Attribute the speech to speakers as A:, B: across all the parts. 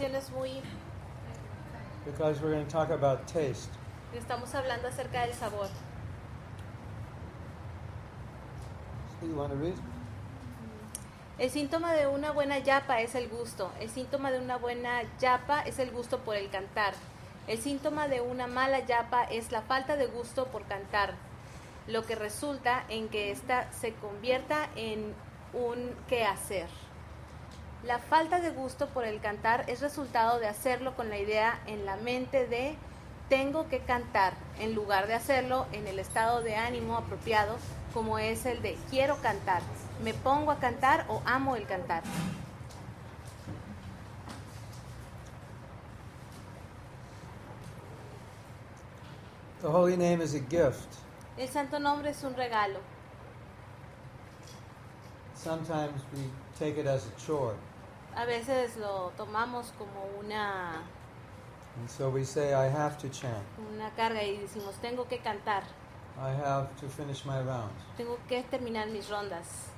A: es muy
B: because we're going to talk about taste.
A: estamos hablando acerca del sabor.
B: So you want to read?
A: El síntoma de una buena yapa es el gusto. El síntoma de una buena yapa es el gusto por el cantar. El síntoma de una mala yapa es la falta de gusto por cantar, lo que resulta en que ésta se convierta en un quehacer. La falta de gusto por el cantar es resultado de hacerlo con la idea en la mente de tengo que cantar, en lugar de hacerlo en el estado de ánimo apropiado, como es el de quiero cantar, me pongo a cantar o amo el cantar.
B: The holy name is a gift.
A: El santo nombre es un regalo.
B: Sometimes we take it as a chore.
A: A veces lo tomamos como una,
B: And so we say, I have to chant.
A: una carga y decimos, tengo que cantar,
B: I have to finish my rounds.
A: tengo que terminar mis rondas.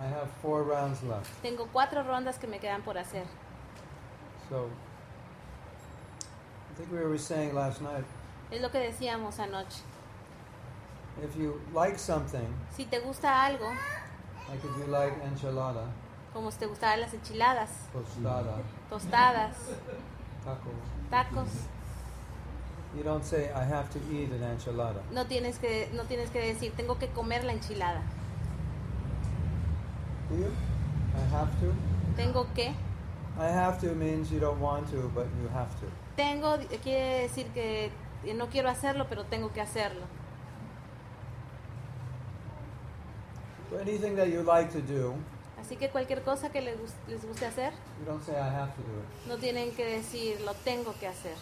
B: I have four rounds left.
A: Tengo cuatro rondas que me quedan por hacer.
B: So I think we were saying last night,
A: Es lo que decíamos anoche.
B: if you like something,
A: Si te gusta algo,
B: like if you like enchilada,
A: como si te gustaban las enchiladas,
B: tostada,
A: tostadas,
B: tacos,
A: tacos,
B: you don't say, I have to eat an enchilada.
A: no tienes que, no tienes que decir, tengo que comer la enchilada.
B: Do you? I have to?
A: Tengo que,
B: I have to means you don't want to, but you have to.
A: tengo quiere decir que no quiero hacerlo, pero tengo que hacerlo.
B: So anything that you like to do,
A: Así que cualquier cosa que les, les guste hacer,
B: say, I have to do it.
A: no tienen que decir, lo tengo que hacer.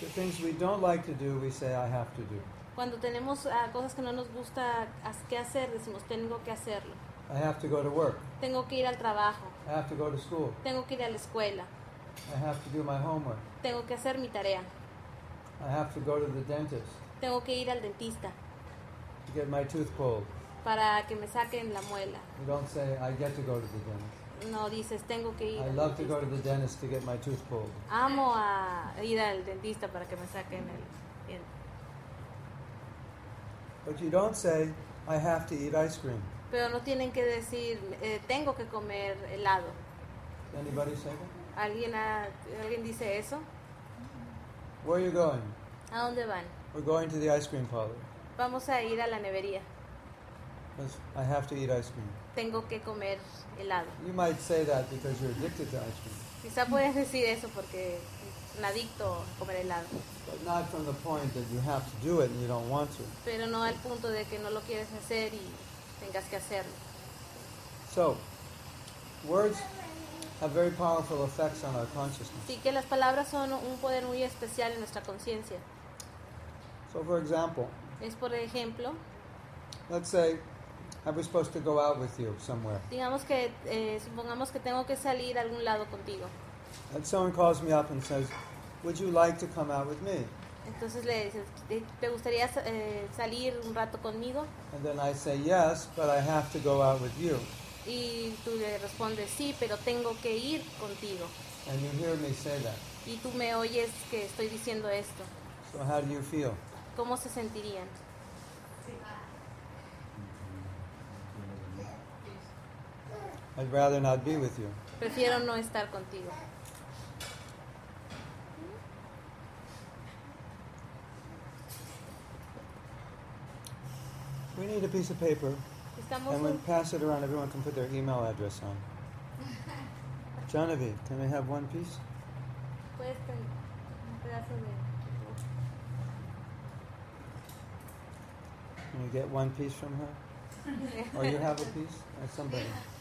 B: The things we don't like to do, we say, I have to do.
A: Cuando tenemos ah, cosas que no nos gusta que hacer, decimos, tengo que hacerlo.
B: I have to go to work.
A: Tengo que ir al trabajo,
B: I have to go to school.
A: tengo que ir a la escuela,
B: I have to do my homework.
A: tengo que hacer mi tarea,
B: I have to go to the dentist
A: tengo que ir al dentista
B: to get my tooth pulled.
A: Para que me saquen la muela.
B: You don't say, I get to go to the dentist.
A: No dices, tengo que ir.
B: I love to go to the dentist to get my tooth pulled.
A: Amo a ir al dentista para que me saquen el diente.
B: But you don't say, I have to eat ice cream.
A: Pero no tienen que decir, eh, tengo que comer helado.
B: Anybody say that?
A: ¿Alguien, ha- ¿Alguien dice eso?
B: Where are you going?
A: ¿A dónde van?
B: We're going to the ice cream parlor.
A: Vamos a ir a la nevería.
B: Because I have to eat ice cream.
A: Tengo que comer helado.
B: You might say that because you're addicted to ice cream,
A: Quizá puedes decir eso porque es un adicto a comer helado.
B: but not from the point that you have to do it and you don't want to.
A: Pero no al punto de que no lo quieres hacer y tengas que hacerlo.
B: So, words have very powerful effects on our consciousness.
A: Así que las palabras son un poder muy especial en nuestra conciencia.
B: So, for example,
A: Es por ejemplo,
B: let's say I was supposed to go out with you somewhere,
A: digamos que, eh, supongamos que tengo que salir a algún lado contigo.
B: and someone calls me up and says, Would you like to come out with me?
A: Entonces le dices, ¿te- ¿te gustaría eh, salir un rato conmigo?
B: And then I say, Yes, but I have to go out with you.
A: Y tú le respondes, sí, pero tengo que ir contigo.
B: And you hear me say that.
A: Y tú me oyes que estoy diciendo esto.
B: So, how do you feel?
A: ¿Cómo se sentirían?
B: I'd rather not be with you.
A: Prefiero no estar contigo.
B: We need a piece of paper,
A: Estamos
B: and we
A: un-
B: pass it around. Everyone can put their email address on. Genevieve, can we have one piece?
A: Puedes un pedazo de...
B: Can you get one piece from her? Or oh, you have a piece? Somebody?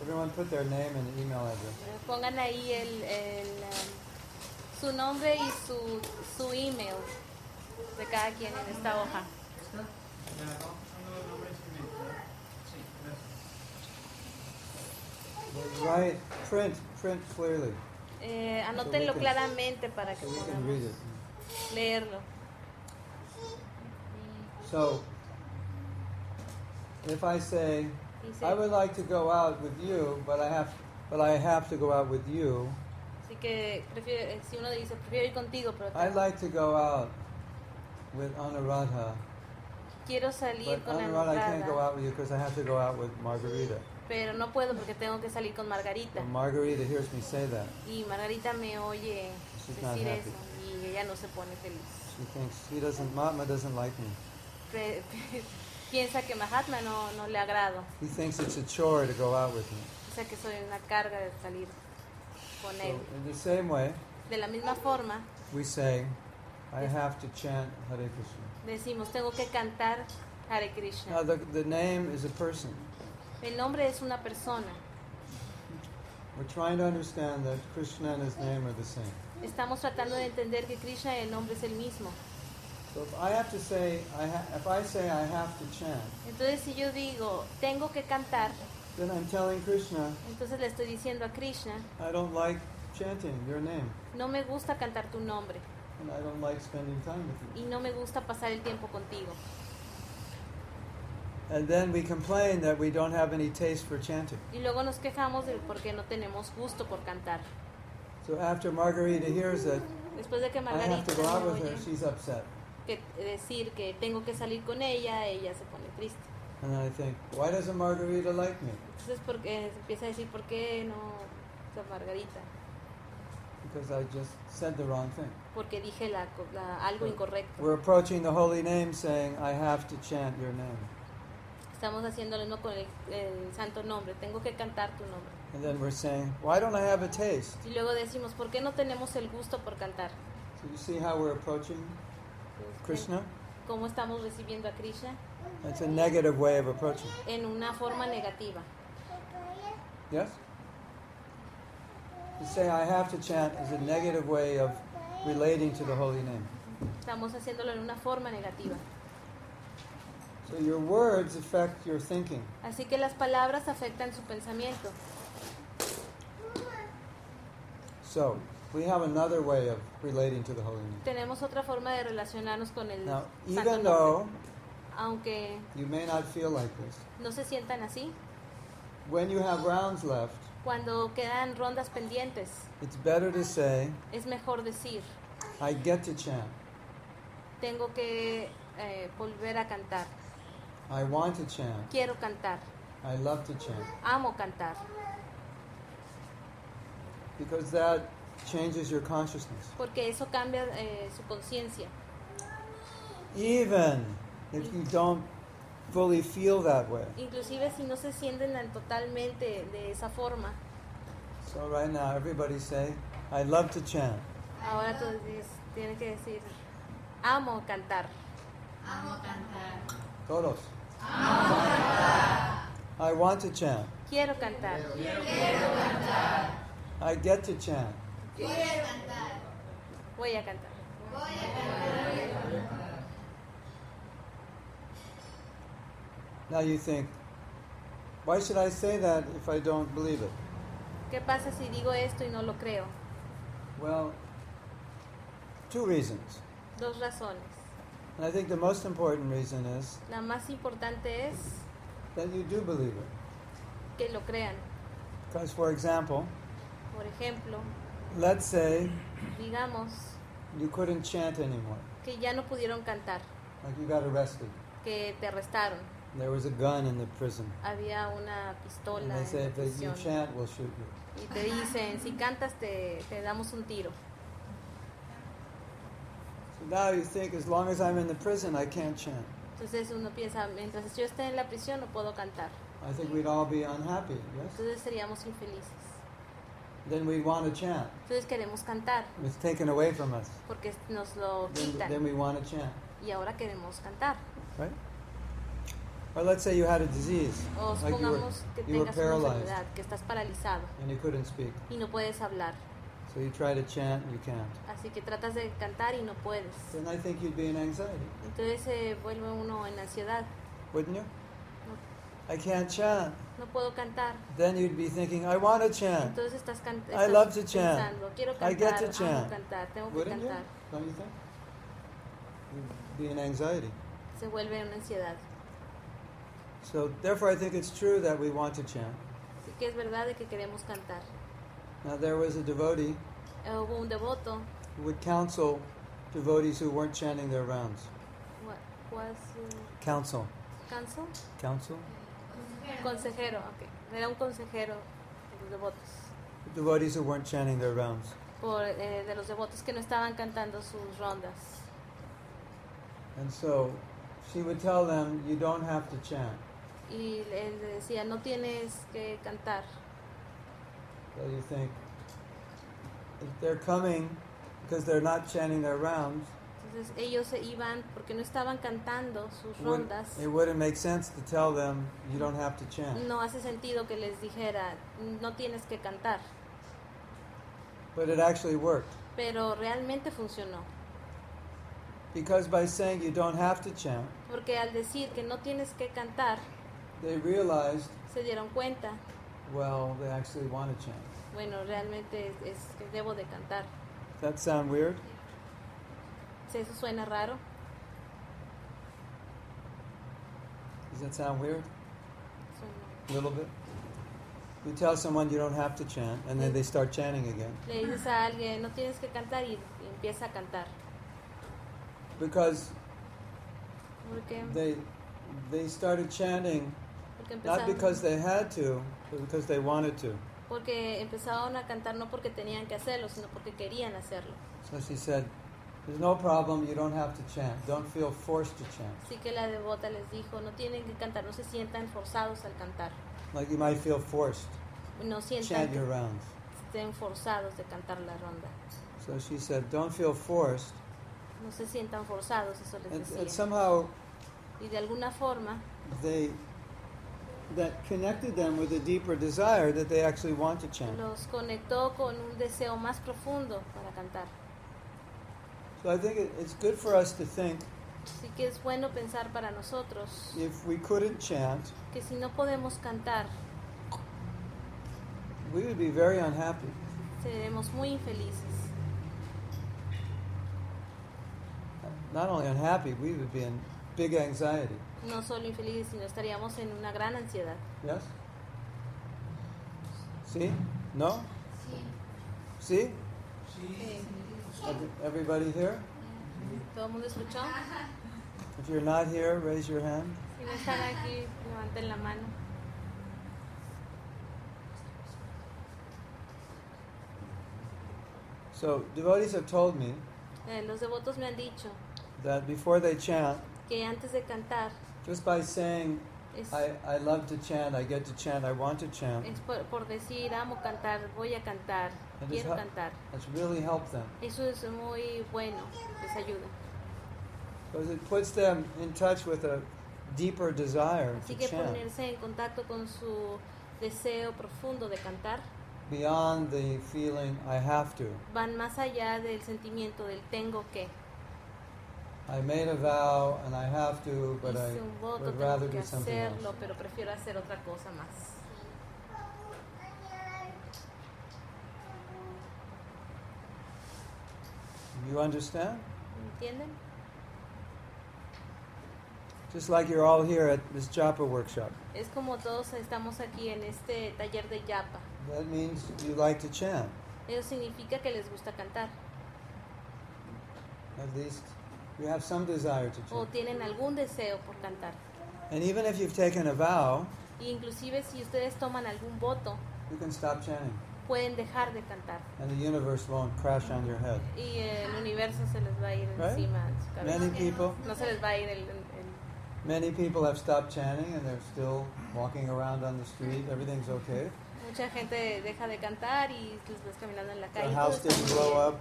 B: Everyone put their name and email address.
A: Pongan ahí el, el, um, su nombre y su, su email de cada quien en esta hoja.
B: Right, print, print clearly
A: Eh,
B: So
A: anótenlo
B: can-
A: claramente para que
B: so
A: podamos leerlo.
B: So, if I say, I would like to go out with you, but I have but I have to go out with you.
A: Así que prefiero, eh, si uno dice, prefiero ir contigo, pero
B: I'd like to go out with Anuradha,
A: quiero salir
B: but
A: con
B: Anuradha, I can't go out with you because I have to go out with Margarita.
A: pero no puedo porque tengo que salir con Margarita.
B: And Margarita hears me say that.
A: Y Margarita me oye
B: She's
A: decir
B: happy.
A: eso y ella no se pone feliz.
B: She thinks he doesn't, Mahatma doesn't like me.
A: Piensa que Mahatma no, no le agrado,
B: He thinks it's a chore to go out with me.
A: o sea que soy una carga de salir con
B: So
A: él.
B: in the same way,
A: De la misma forma,
B: we say, I have to chant Hare Krishna.
A: decimos, tengo que cantar Hare
B: Now
A: Krishna.
B: the, the name is a person.
A: El nombre es una persona.
B: We're trying to understand that Krishna and his name are the same.
A: Estamos tratando de entender que Krishna y el nombre es el mismo. Entonces si yo digo, tengo que cantar,
B: then I'm telling Krishna,
A: entonces le estoy diciendo a Krishna,
B: I don't like chanting your name,
A: no me gusta cantar tu nombre
B: and I don't like spending time with you.
A: y no me gusta pasar el tiempo contigo.
B: And then we complain that we don't have any taste for chanting.
A: Y luego nos quejamos del por qué no tenemos gusto por cantar.
B: So after Margarita hears it,
A: Después de que
B: I have to go out with her, she's upset.
A: Que decir que tengo que salir con ella, ella se pone triste.
B: And I think, why doesn't Margarita like me?
A: Entonces porque empieza a decir, ¿por qué no esa Margarita?
B: Because I just said the wrong thing.
A: Porque dije la, algo incorrecto.
B: We're approaching the holy name saying, I have to chant your name.
A: Estamos haciendo lo mismo con el, el santo nombre. Tengo que cantar tu nombre.
B: And then we're saying, why don't I have a taste?
A: Y luego decimos, ¿por qué no tenemos el gusto por cantar?
B: So you see how we're approaching Krishna?
A: ¿Cómo estamos recibiendo a Krishna?
B: That's a negative way of approaching.
A: En una forma negativa.
B: Yes? To say I have to chant is a negative way of relating to the holy name.
A: Estamos haciéndolo en una forma negativa.
B: So your words affect your thinking.
A: Así que las palabras afectan su pensamiento.
B: So we have another way of relating to the holy name.
A: Tenemos otra forma de relacionarnos con el
B: Now,
A: santo
B: even though
A: Aunque
B: you may not feel like this,
A: no se sientan así,
B: when you have rounds left,
A: cuando quedan rondas pendientes,
B: it's better to say,
A: es mejor decir,
B: I get to chant.
A: tengo que eh, volver a cantar,
B: I want to chant.
A: quiero cantar,
B: I love to chant.
A: amo cantar,
B: Because that changes your consciousness.
A: porque eso cambia eh, su conciencia.
B: Even if you don't fully feel that way.
A: Inclusive si no se sienten tan totalmente de esa forma.
B: So right now, everybody say, I love to chant.
A: Ahora tú dices- tienes que decir, amo cantar, Amo cantar.
B: Todos. Amo cantar. I want to chant.
A: Quiero cantar.
B: quiero cantar, I get to chant.
A: Voy a cantar.
B: Now you think, why should I say that if I don't believe it?
A: ¿Qué pasa si digo esto y no lo creo?
B: Well, two reasons.
A: Dos razones.
B: And I think the most important reason is
A: La más importante es
B: that you do believe it.
A: que lo crean.
B: Because, for example,
A: Por ejemplo,
B: let's say
A: digamos
B: you couldn't chant anymore,
A: que ya no pudieron cantar,
B: like you got arrested.
A: que te arrestaron,
B: There was a gun in the prison.
A: había una
B: And
A: pistola
B: they
A: en
B: say if you
A: prisión
B: chant, we'll shoot you.
A: y te dicen, si cantas te, te damos un tiro.
B: So now you think, as long as I'm in the prison, I can't chant.
A: Entonces uno piensa, mientras yo esté en la prisión no puedo cantar.
B: I think we'd all be unhappy, yes?
A: Entonces seríamos infelices.
B: Then we'd want to chant.
A: Entonces queremos cantar
B: It's taken away from us.
A: porque nos lo
B: Then,
A: quitan
B: then we want to chant,
A: y ahora queremos cantar.
B: right? Or let's say you had a disease,
A: O
B: like you were,
A: que
B: you were paralyzed
A: que estás paralizado
B: and you couldn't speak.
A: y no puedes hablar.
B: So you try to chant and you can't.
A: Así que tratas de cantar y no puedes.
B: Then I think you'd be in anxiety,
A: Entonces se vuelve uno en ansiedad.
B: wouldn't you?
A: No,
B: I can't chant.
A: no puedo cantar.
B: Then you'd be thinking, I want to chant.
A: Entonces estás, can-
B: I love to chant.
A: pensando, quiero
B: I get to chant.
A: cantar, tengo que
B: Wouldn't you? Don't you think? You'd be in anxiety.
A: Se vuelve una ansiedad.
B: So therefore, I think it's true that we want to chant.
A: Así que es verdad de que queremos cantar.
B: Now, there was a devotee
A: Eh, hubo un devoto,
B: who would counsel devotees who weren't chanting their rounds.
A: what was
B: Counsel.
A: counsel?
B: Counsel?
A: Consejero, ok. Era un consejero de los devotos.
B: Devotees who weren't chanting their rounds.
A: Por, eh, de los devotos que no estaban cantando sus rondas.
B: And so she would tell them, you don't have to chant.
A: Y él decía, no tienes que cantar.
B: So you think, if they're coming because they're not chanting their rounds,
A: Entonces ellos se iban porque no estaban cantando sus rondas.
B: it wouldn't make sense to tell them, you don't have to chant.
A: No hace sentido que les dijera, no tienes que cantar.
B: But it actually worked.
A: Pero realmente funcionó.
B: Because by saying you don't have to chant,
A: Porque al decir que no tienes que cantar,
B: they realized,
A: se dieron cuenta,
B: well, they actually want to chant.
A: bueno, realmente es, es que debo de cantar.
B: Does that sound weird?
A: Si eso suena raro,
B: Does that sound weird? A little bit? You tell someone you don't have to chant, and then mm. they start chanting again.
A: le dices a alguien, no tienes que cantar y, empieza a cantar.
B: Because they, they started chanting not because they had to, but because they wanted to.
A: porque empezaron a cantar no porque tenían que hacerlo, sino porque querían hacerlo.
B: So she said, There's no problem, you don't have to chant. Don't feel forced to chant.
A: Así que la devota les dijo, no tienen que cantar, no se sientan forzados al cantar.
B: Like you might feel forced.
A: No sientan
B: Chant your rounds.
A: estén forzados de cantar la ronda.
B: So she said, Don't feel forced.
A: No se sientan forzados, eso les
B: And,
A: decía.
B: and somehow
A: Y de alguna forma,
B: they that connected them with a deeper desire that they actually want to chant.
A: los conectó con un deseo más profundo para cantar.
B: So I think it, it's good for us to think
A: Así que es bueno pensar para nosotros
B: if we couldn't chant,
A: que si no podemos cantar,
B: we would be very unhappy.
A: seremos muy infelices.
B: Not only unhappy, we would be in big anxiety.
A: No solo infelices, sino estaríamos en una gran ansiedad.
B: Yes? See? No? See? Every- Everybody here?
A: ¿Todo el mundo escuchó?
B: If you're not here, raise your hand.
A: Si no están aquí, levanten la mano.
B: So, devotees have told me
A: Eh, los devotos me han dicho
B: that before they chant,
A: que antes de cantar,
B: just by saying,
A: es,
B: I, I love to chant, I get to chant, I want to chant,
A: es por, por decir amo cantar, voy a cantar,
B: And
A: quiero
B: it's
A: cantar.
B: that's really helped them.
A: Eso es muy bueno, les ayuda.
B: Because it puts them in touch with a deeper desire to
A: Así que
B: chant
A: ponerse en contacto con su deseo profundo de cantar
B: beyond the feeling I have to.
A: van más allá del sentimiento del tengo que.
B: I made a vow and I have to, but I
A: un voto,
B: would rather do something else.
A: hacerlo, pero prefiero hacer otra cosa más.
B: You understand?
A: ¿Entienden?
B: Just like you're all here at this japa workshop.
A: Es como todos estamos aquí en este taller de yapa.
B: That means you like to chant.
A: Eso significa que les gusta cantar
B: At least you have some desire to chant.
A: o tienen algún deseo por cantar.
B: And even if you've taken a vow,
A: Y inclusive si ustedes toman algún voto,
B: you can stop chanting.
A: pueden dejar de cantar
B: And the universe won't crash on your head.
A: y el universo se les va a ir
B: Right?
A: encima de su cabeza.
B: Many people,
A: No se les va a ir el, el-
B: many people have stopped chanting and they're still walking around on the street. Everything's okay.
A: mucha gente deja de cantar y los ves caminando en la calle. The house
B: didn't blow up.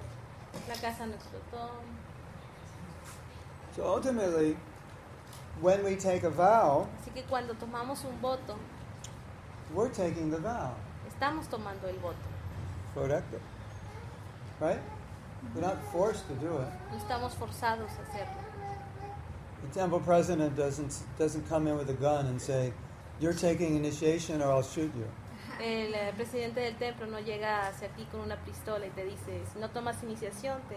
A: La casa no explotó.
B: So ultimately, when we take a vow,
A: Así que cuando tomamos un voto,
B: we're taking the vow.
A: estamos tomando el voto.
B: Correct? Right? We're not forced to do it.
A: No estamos forzados a hacerlo.
B: The temple president doesn't doesn't come in with a gun and say, "You're taking initiation, or I'll shoot you."
A: El eh, presidente del templo no llega hacia ti con una pistola y te dice, si no tomas iniciación, te...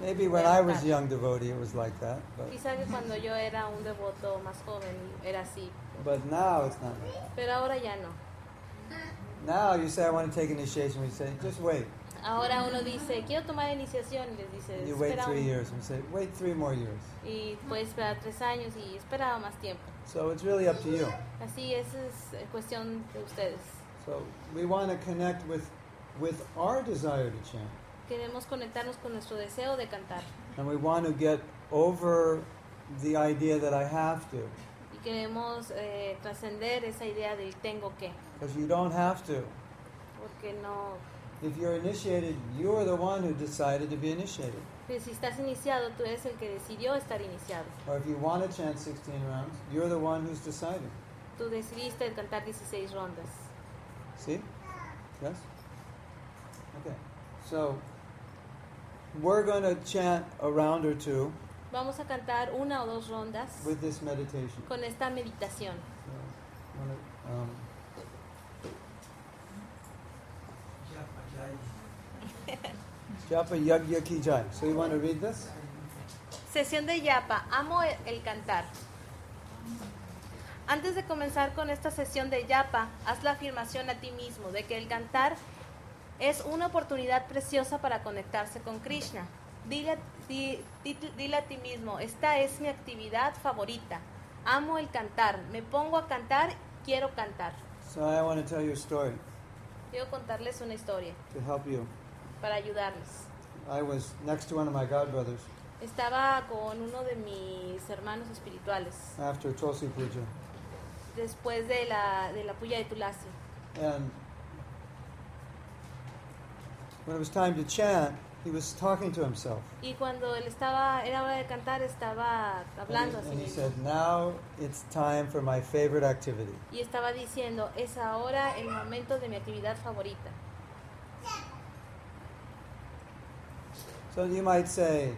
B: Maybe when I was a young devotee, it was like that, but
A: que cuando yo era un devoto más joven era así,
B: but now it's not like that.
A: pero ahora ya no.
B: Now you say, I want to take initiation. We say, just wait.
A: Ahora uno dice, quiero tomar iniciación y les dice,
B: you wait
A: espera
B: three
A: un-
B: years. We say, wait three more years.
A: y puedes esperar tres años y esperaba más tiempo.
B: So it's really up to you.
A: Así es, es eh, cuestión de ustedes.
B: So we want to connect with, with our desire to chant.
A: Queremos conectarnos con nuestro deseo de cantar
B: And we want to get over the idea that I have to.
A: y queremos eh, trascender esa idea del tengo que,
B: Because you don't have to.
A: porque no,
B: If you're initiated, you're the one who decided to be initiated.
A: pues si estás iniciado, tú eres el que decidió estar iniciado.
B: Or if you want to chant 16 rounds, you're the one who's deciding.
A: Tú decidiste cantar 16 rondas.
B: See? Yes? Okay. So, we're going to chant a round or two
A: Vamos a cantar una o dos rondas
B: with this meditation.
A: con esta meditación.
B: So, wanna, um, Yagya Ki Jai. So, you want to read this?
A: Sesión de yapa. Amo el cantar. Antes de comenzar con esta sesión de yapa, haz la afirmación a ti mismo de que el cantar es una oportunidad preciosa para conectarse con Krishna. Dile, di- di- dile a ti mismo, esta es mi actividad favorita. Amo el cantar. Me pongo a cantar, quiero cantar.
B: So, I want to tell you a story
A: Quiero contarles una historia
B: to help you.
A: para ayudarles.
B: I was next to one of my godbrothers
A: Estaba con uno de mis hermanos espirituales
B: after Tulsi Puja.
A: después de la, de la puya de Tulasi.
B: And when it was time to chant, he was talking to himself.
A: Y cuando él estaba, era hora de cantar, estaba
B: And
A: hablando
B: he,
A: así
B: and he said, Now it's time for my favorite activity.
A: Y estaba diciendo, es ahora el momento de mi actividad favorita.
B: So you might say,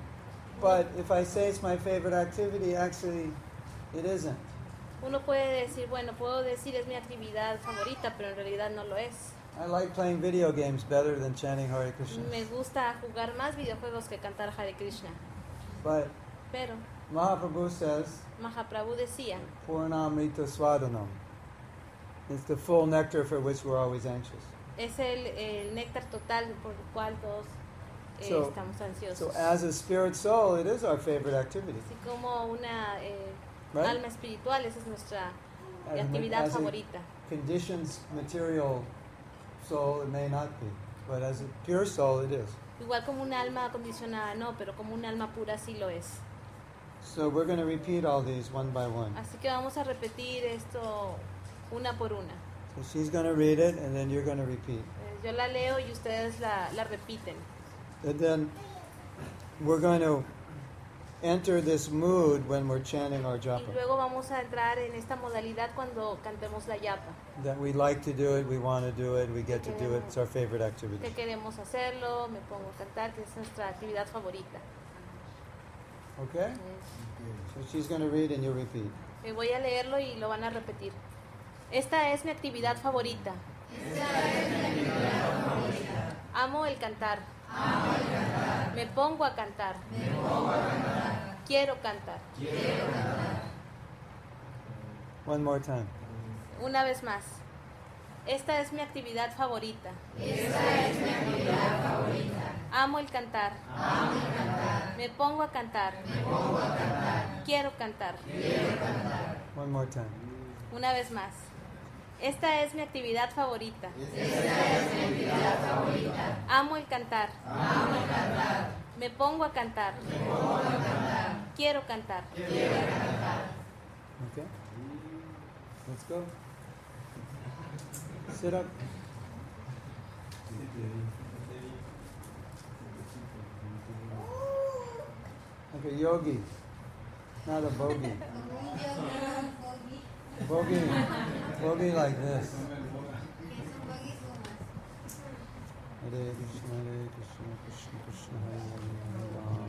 B: But if I say it's my favorite activity, actually, it isn't.
A: Uno puede decir, bueno, puedo decir es mi actividad favorita, pero en realidad no lo es.
B: I like playing video games better than chanting Hare Krishna.
A: Me gusta jugar más videojuegos que cantar Hare Krishna.
B: But
A: Pero
B: Mahaprabhu says,
A: Mahaprabhu decía,
B: Purnamrita Swadanam. It's the full nectar for which we're always anxious.
A: es el, el néctar total por el cual todos eh,
B: So-
A: estamos ansiosos.
B: So as a spirit soul, it is our favorite activity.
A: Así como una eh,
B: Right?
A: alma espiritual, esa es nuestra
B: As
A: actividad
B: as
A: favorita.
B: conditions material soul, it may not be. But as a pure soul, it is.
A: Igual como un alma acondicionada, no, pero como un alma pura sí lo es.
B: So we're going to repeat all these one by one.
A: Así que vamos a repetir esto una por una.
B: So she's going to read it, and then you're going to repeat.
A: Eh, Yo la leo y ustedes la, la repiten.
B: And then we're going to enter this mood when we're chanting our
A: Y
B: japa.
A: luego vamos a entrar en esta modalidad cuando cantemos la yapa.
B: That we like to do it, we want to do it, we get to do it. It's our favorite activity.
A: Que
B: activity.
A: queremos hacerlo, me pongo a cantar, que es nuestra actividad favorita.
B: Okay? So she's going to read, and you repeat.
A: eh, voy a leerlo y lo van a repetir. Esta es mi actividad favorita. Amo el cantar. Me pongo a cantar. Quiero cantar.
B: One more time.
A: Una vez más. Esta es mi actividad favorita. Amo el cantar. Me pongo a cantar. Quiero cantar.
B: One more time.
A: Una vez más. Esta es mi actividad favorita. Amo el cantar. Me pongo a cantar. Quiero cantar.
B: Okay? Let's go. Sit up. Like a yogi, not a bogey. Bogey, bogey like this. Hare कृष्ण Hare कृष्ण कृष्ण कृष्ण हरे हरे राम